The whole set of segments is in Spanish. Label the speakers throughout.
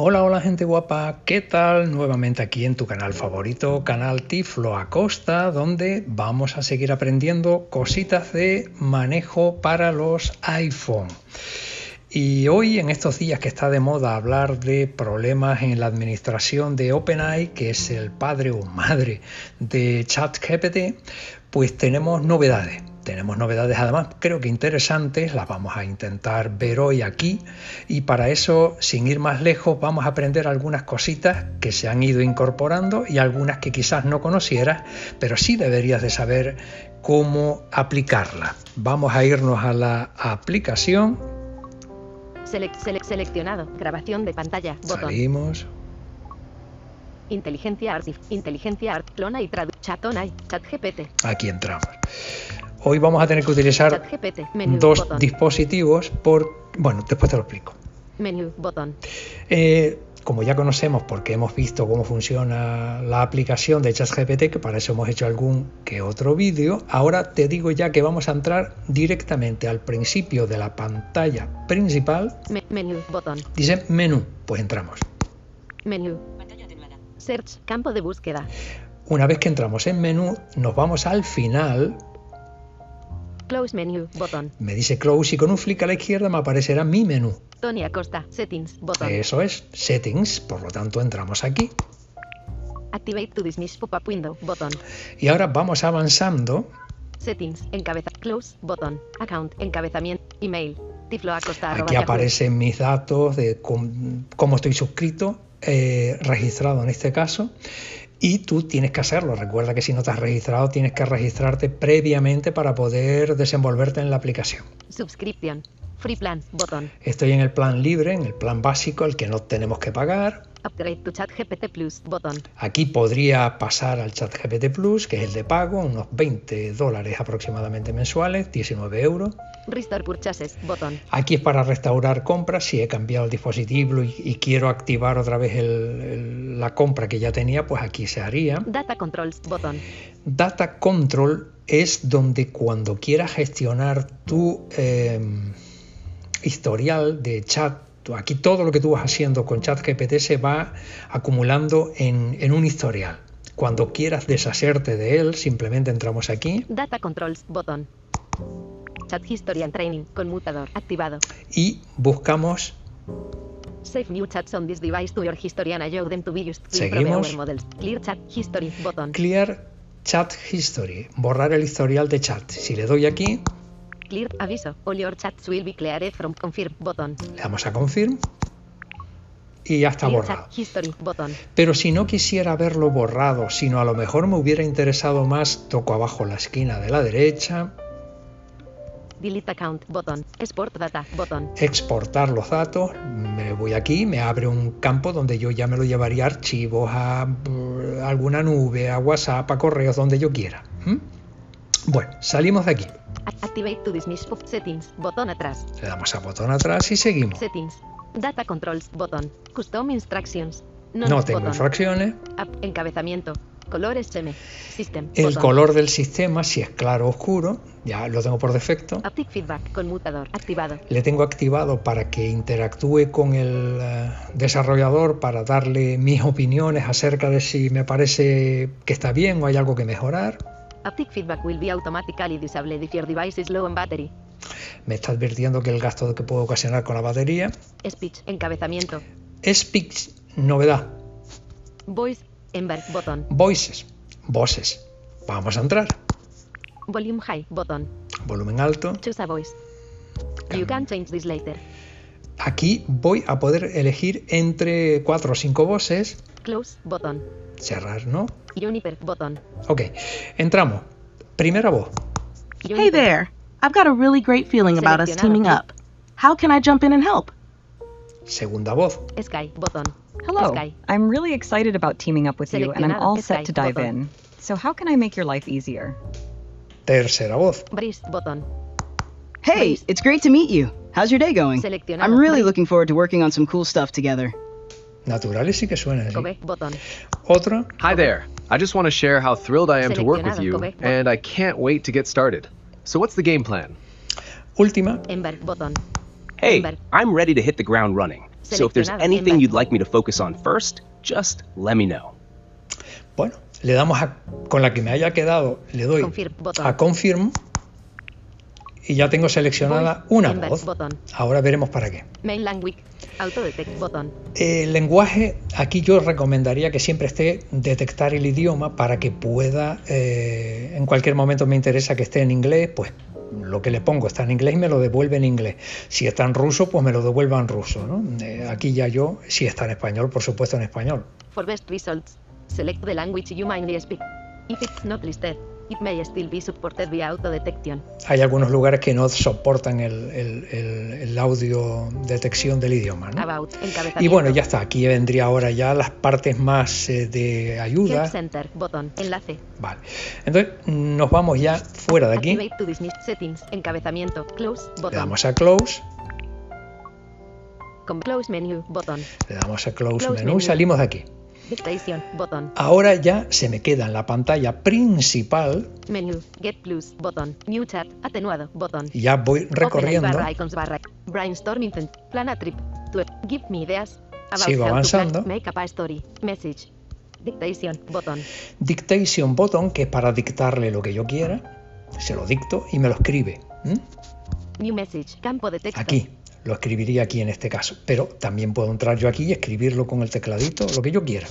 Speaker 1: Hola, hola gente guapa, ¿qué tal? Nuevamente aquí en tu canal favorito, canal Tiflo Acosta, donde vamos a seguir aprendiendo cositas de manejo para los iPhone. Y hoy, en estos días que está de moda hablar de problemas en la administración de OpenAI, que es el padre o madre de ChatGPT, pues tenemos novedades. Tenemos novedades además creo que interesantes, las vamos a intentar ver hoy aquí y para eso, sin ir más lejos, vamos a aprender algunas cositas que se han ido incorporando y algunas que quizás no conocieras, pero sí deberías de saber cómo aplicarla. Vamos a irnos a la aplicación.
Speaker 2: seleccionado, grabación de pantalla, botón.
Speaker 1: Salimos.
Speaker 2: Inteligencia Art, Inteligencia Art, Clona y Tradu, Chatonai, ChatGPT.
Speaker 1: Aquí entramos. Hoy vamos a tener que utilizar dos dispositivos por... Bueno, después te lo explico.
Speaker 2: Menú, botón.
Speaker 1: Eh, como ya conocemos porque hemos visto cómo funciona la aplicación de ChatGPT, que para eso hemos hecho algún que otro vídeo, ahora te digo ya que vamos a entrar directamente al principio de la pantalla principal.
Speaker 2: menú, botón.
Speaker 1: Dice menú, pues entramos.
Speaker 2: Menú. Search, campo de búsqueda.
Speaker 1: Una vez que entramos en menú, nos vamos al final
Speaker 2: Close menu, botón.
Speaker 1: Me dice close y con un flick a la izquierda me aparecerá mi menú.
Speaker 2: Tony Acosta, settings, botón.
Speaker 1: Eso es, settings, por lo tanto entramos aquí.
Speaker 2: Activate to dismiss pop-up window, botón.
Speaker 1: Y ahora vamos avanzando.
Speaker 2: Settings, encabeza, close, botón, account, encabezamiento, email, tiflo acosta.
Speaker 1: Aquí aparecen mis datos de cómo, estoy suscrito, eh, registrado en este caso y tú tienes que hacerlo. Recuerda que si no te has registrado, tienes que registrarte previamente para poder desenvolverte en la aplicación.
Speaker 2: Suscripción. Free plan, botón.
Speaker 1: Estoy en el plan libre, en el plan básico, el que no tenemos que pagar.
Speaker 2: Upgrade to ChatGPT Plus, botón.
Speaker 1: Aquí podría pasar al ChatGPT Plus, que es el de pago, unos 20 dólares aproximadamente mensuales, 19 euros.
Speaker 2: Restore Purchases, botón.
Speaker 1: Aquí es para restaurar compras. Si he cambiado el dispositivo y, quiero activar otra vez la compra que ya tenía, pues aquí se haría.
Speaker 2: Data Controls, botón.
Speaker 1: Data Control es donde cuando quieras gestionar tu... Em, historial de chat. Aquí todo lo que tú vas haciendo con ChatGPT se va acumulando en, un historial. Cuando quieras deshacerte de él, simplemente entramos aquí.
Speaker 2: Data Controls, botón. Chat History and Training, conmutador, activado.
Speaker 1: Y buscamos
Speaker 2: Save new chats on this device to your history and allow them to be used
Speaker 1: Seguimos.
Speaker 2: models. Clear chat history, botón.
Speaker 1: Clear chat history, borrar el historial de chat. Si le doy aquí,
Speaker 2: Clear, aviso. All your chats will be cleared from confirm button.
Speaker 1: Le damos a confirm y ya está borrado. Pero si no quisiera verlo borrado, sino a lo mejor me hubiera interesado más, toco abajo la esquina de la derecha.
Speaker 2: Delete account, button. Export data, button.
Speaker 1: Exportar los datos. Me voy aquí, me abre un campo donde yo ya me lo llevaría a archivos, a, alguna nube, a WhatsApp, a correos, donde yo quiera. Bueno, salimos de aquí.
Speaker 2: Activate to dismiss settings, botón atrás.
Speaker 1: Le damos a botón atrás y seguimos.
Speaker 2: Settings, data controls, botón, custom instructions.
Speaker 1: no tengo infracciones.
Speaker 2: encabezamiento, color SM, system.
Speaker 1: El color del sistema, si es claro o oscuro, ya lo tengo por defecto.
Speaker 2: Haptic feedback, conmutador, activado.
Speaker 1: Le tengo activado para que interactúe con el eh, desarrollador para darle mis opiniones acerca de si me parece que está bien o hay algo que mejorar.
Speaker 2: Haptic feedback will be automatically disabled if your device is low on battery.
Speaker 1: Me está advirtiendo que el gasto que puedo ocasionar con la batería.
Speaker 2: Speech, encabezamiento.
Speaker 1: Speech, novedad.
Speaker 2: Voice, embark, botón.
Speaker 1: Voices, voces. Vamos a entrar.
Speaker 2: Volume high, botón.
Speaker 1: Volumen alto.
Speaker 2: Choose a voice. You can change this later.
Speaker 1: Aquí voy a poder elegir entre cuatro o cinco voces.
Speaker 2: Close, botón.
Speaker 1: Cerrar, ¿no?
Speaker 2: Juniper, botón.
Speaker 1: Ok, entramos. Primera voz.
Speaker 3: Hey there. I've got a really great feeling about us teaming up. How can I jump in and help?
Speaker 1: Segunda voz.
Speaker 2: Sky, botón.
Speaker 4: Hello. Sky. I'm really excited about teaming up with you and I'm all set to dive in. So how can I make your life easier?
Speaker 1: Tercera voz.
Speaker 2: Breeze, botón.
Speaker 5: Hey, it's great to meet you. How's your day going? I'm really looking forward to working on some cool stuff together.
Speaker 1: Naturales sí que suenan. ¿sí? Otro.
Speaker 6: Hi there. I just want to share how thrilled I am to work with you, and I can't wait to get started. So what's the game plan?
Speaker 1: Última.
Speaker 7: Hey, I'm ready to hit the ground running. So if there's anything you'd like me to focus on first, just let me know.
Speaker 1: Bueno, le damos a, con la que me haya quedado, le doy a confirm y ya tengo seleccionada una voz. Ahora veremos para qué.
Speaker 2: Main language, botón.
Speaker 1: El lenguaje, aquí yo recomendaría que siempre esté detectar el idioma para que pueda, eh, en cualquier momento me interesa que esté en inglés, pues lo que le pongo está en inglés y me lo devuelve en inglés. Si está en ruso, pues me lo devuelva en ruso. ¿no? Eh, aquí ya yo, si está en español, por supuesto en español.
Speaker 2: For best results, select the language you mainly speak. If it's not listed, It may still be supported via autodetección.
Speaker 1: Hay algunos lugares que no soportan el, el, el, audio detección del idioma. ¿no?
Speaker 2: About,
Speaker 1: y bueno, ya está. Aquí vendría ahora ya las partes más eh, de ayuda.
Speaker 2: Help center, botón, enlace.
Speaker 1: Vale. Entonces nos vamos ya fuera de aquí.
Speaker 2: Activate to dismiss settings, encabezamiento, close, botón.
Speaker 1: Le damos a close.
Speaker 2: Con close menu, botón.
Speaker 1: Le damos a close, close menu y salimos de aquí.
Speaker 2: Dictation, botón.
Speaker 1: Ahora ya se me queda en la pantalla principal.
Speaker 2: Menú, Get Plus, botón. New Chat, atenuado, botón.
Speaker 1: Y ya voy recorriendo.
Speaker 2: Barra icons, barra. Brainstorming, Plana Trip, Give me ideas.
Speaker 1: About Sigo avanzando.
Speaker 2: Make up a story. Message. Dictation, botón.
Speaker 1: Dictation, botón, que es para dictarle lo que yo quiera. Se lo dicto y me lo escribe.
Speaker 2: New message, campo de texto.
Speaker 1: Aquí, lo escribiría aquí en este caso, pero también puedo entrar yo aquí y escribirlo con el tecladito, lo que yo quiera.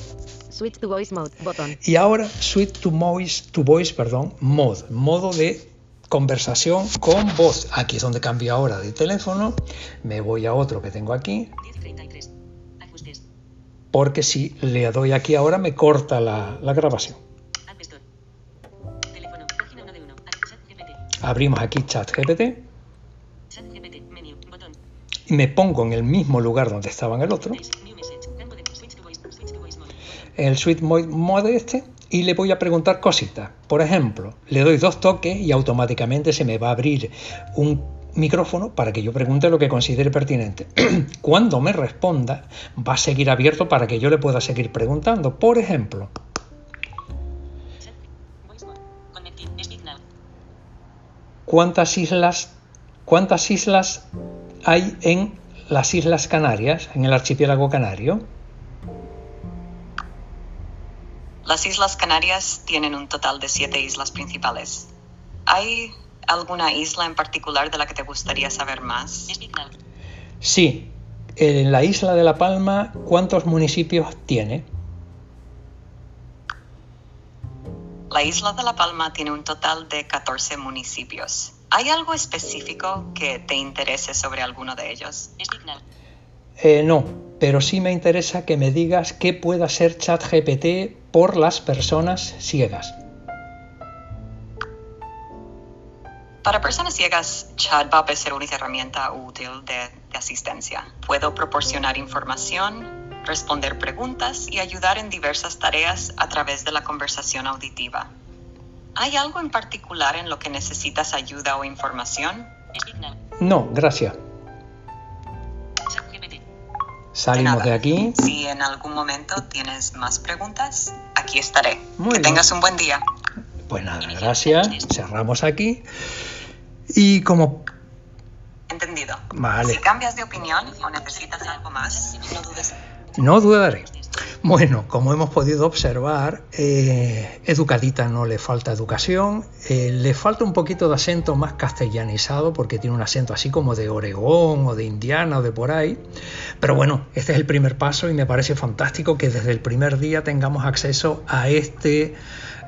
Speaker 2: Switch to voice mode, botón.
Speaker 1: Y ahora switch to voice, to voice, perdón, mode, modo de conversación con voz. Aquí es donde cambio ahora de teléfono. Me voy a otro que tengo aquí. Porque si le doy aquí ahora me corta la, la grabación. Abrimos aquí chat GPT y me pongo en el mismo lugar donde estaba en el otro, el suite mode este, y le voy a preguntar cositas. Por ejemplo, le doy dos toques y automáticamente se me va a abrir un micrófono para que yo pregunte lo que considere pertinente. Cuando me responda, va a seguir abierto para que yo le pueda seguir preguntando. Por ejemplo, ¿cuántas islas, cuántas islas hay en las Islas Canarias, en el archipiélago canario?
Speaker 8: Las Islas Canarias tienen un total de siete islas principales. ¿Hay alguna isla en particular de la que te gustaría saber más?
Speaker 1: Sí. En la isla de La Palma, ¿cuántos municipios tiene?
Speaker 8: La isla de La Palma tiene un total de 14 municipios. ¿Hay algo específico que te interese sobre alguno de ellos?
Speaker 1: Eh, no, pero sí me interesa que me digas qué puede hacer ChatGPT por las personas ciegas.
Speaker 8: Para personas ciegas, ChatBot es una herramienta útil de, de asistencia. Puedo proporcionar información, responder preguntas y ayudar en diversas tareas a través de la conversación auditiva. ¿Hay algo en particular en lo que necesitas ayuda o información?
Speaker 1: No, gracias. Salimos de, aquí.
Speaker 8: Si en algún momento tienes más preguntas, aquí estaré. que tengas un buen día.
Speaker 1: Pues nada, gracias. Cerramos aquí. Y como...
Speaker 8: Entendido.
Speaker 1: Vale.
Speaker 8: Si cambias de opinión o necesitas algo más, no dudes.
Speaker 1: No dudaré. Bueno, como hemos podido observar, eh, educadita no le falta educación, eh, le falta un poquito de acento más castellanizado porque tiene un acento así como de Oregón o de Indiana o de por ahí, pero bueno, este es el primer paso y me parece fantástico que desde el primer día tengamos acceso a este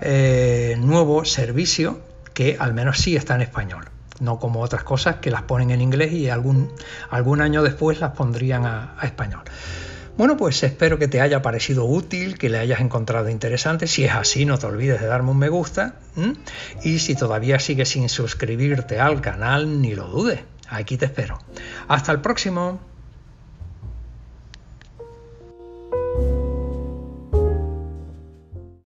Speaker 1: eh, nuevo servicio que al menos sí está en español no como otras cosas que las ponen en inglés y algún, algún año después las pondrían a español. Bueno, pues espero que te haya parecido útil, que le hayas encontrado interesante. Si es así, no te olvides de darme un me gusta. Y si todavía sigues sin suscribirte al canal, ni lo dudes. Aquí te espero. Hasta el próximo.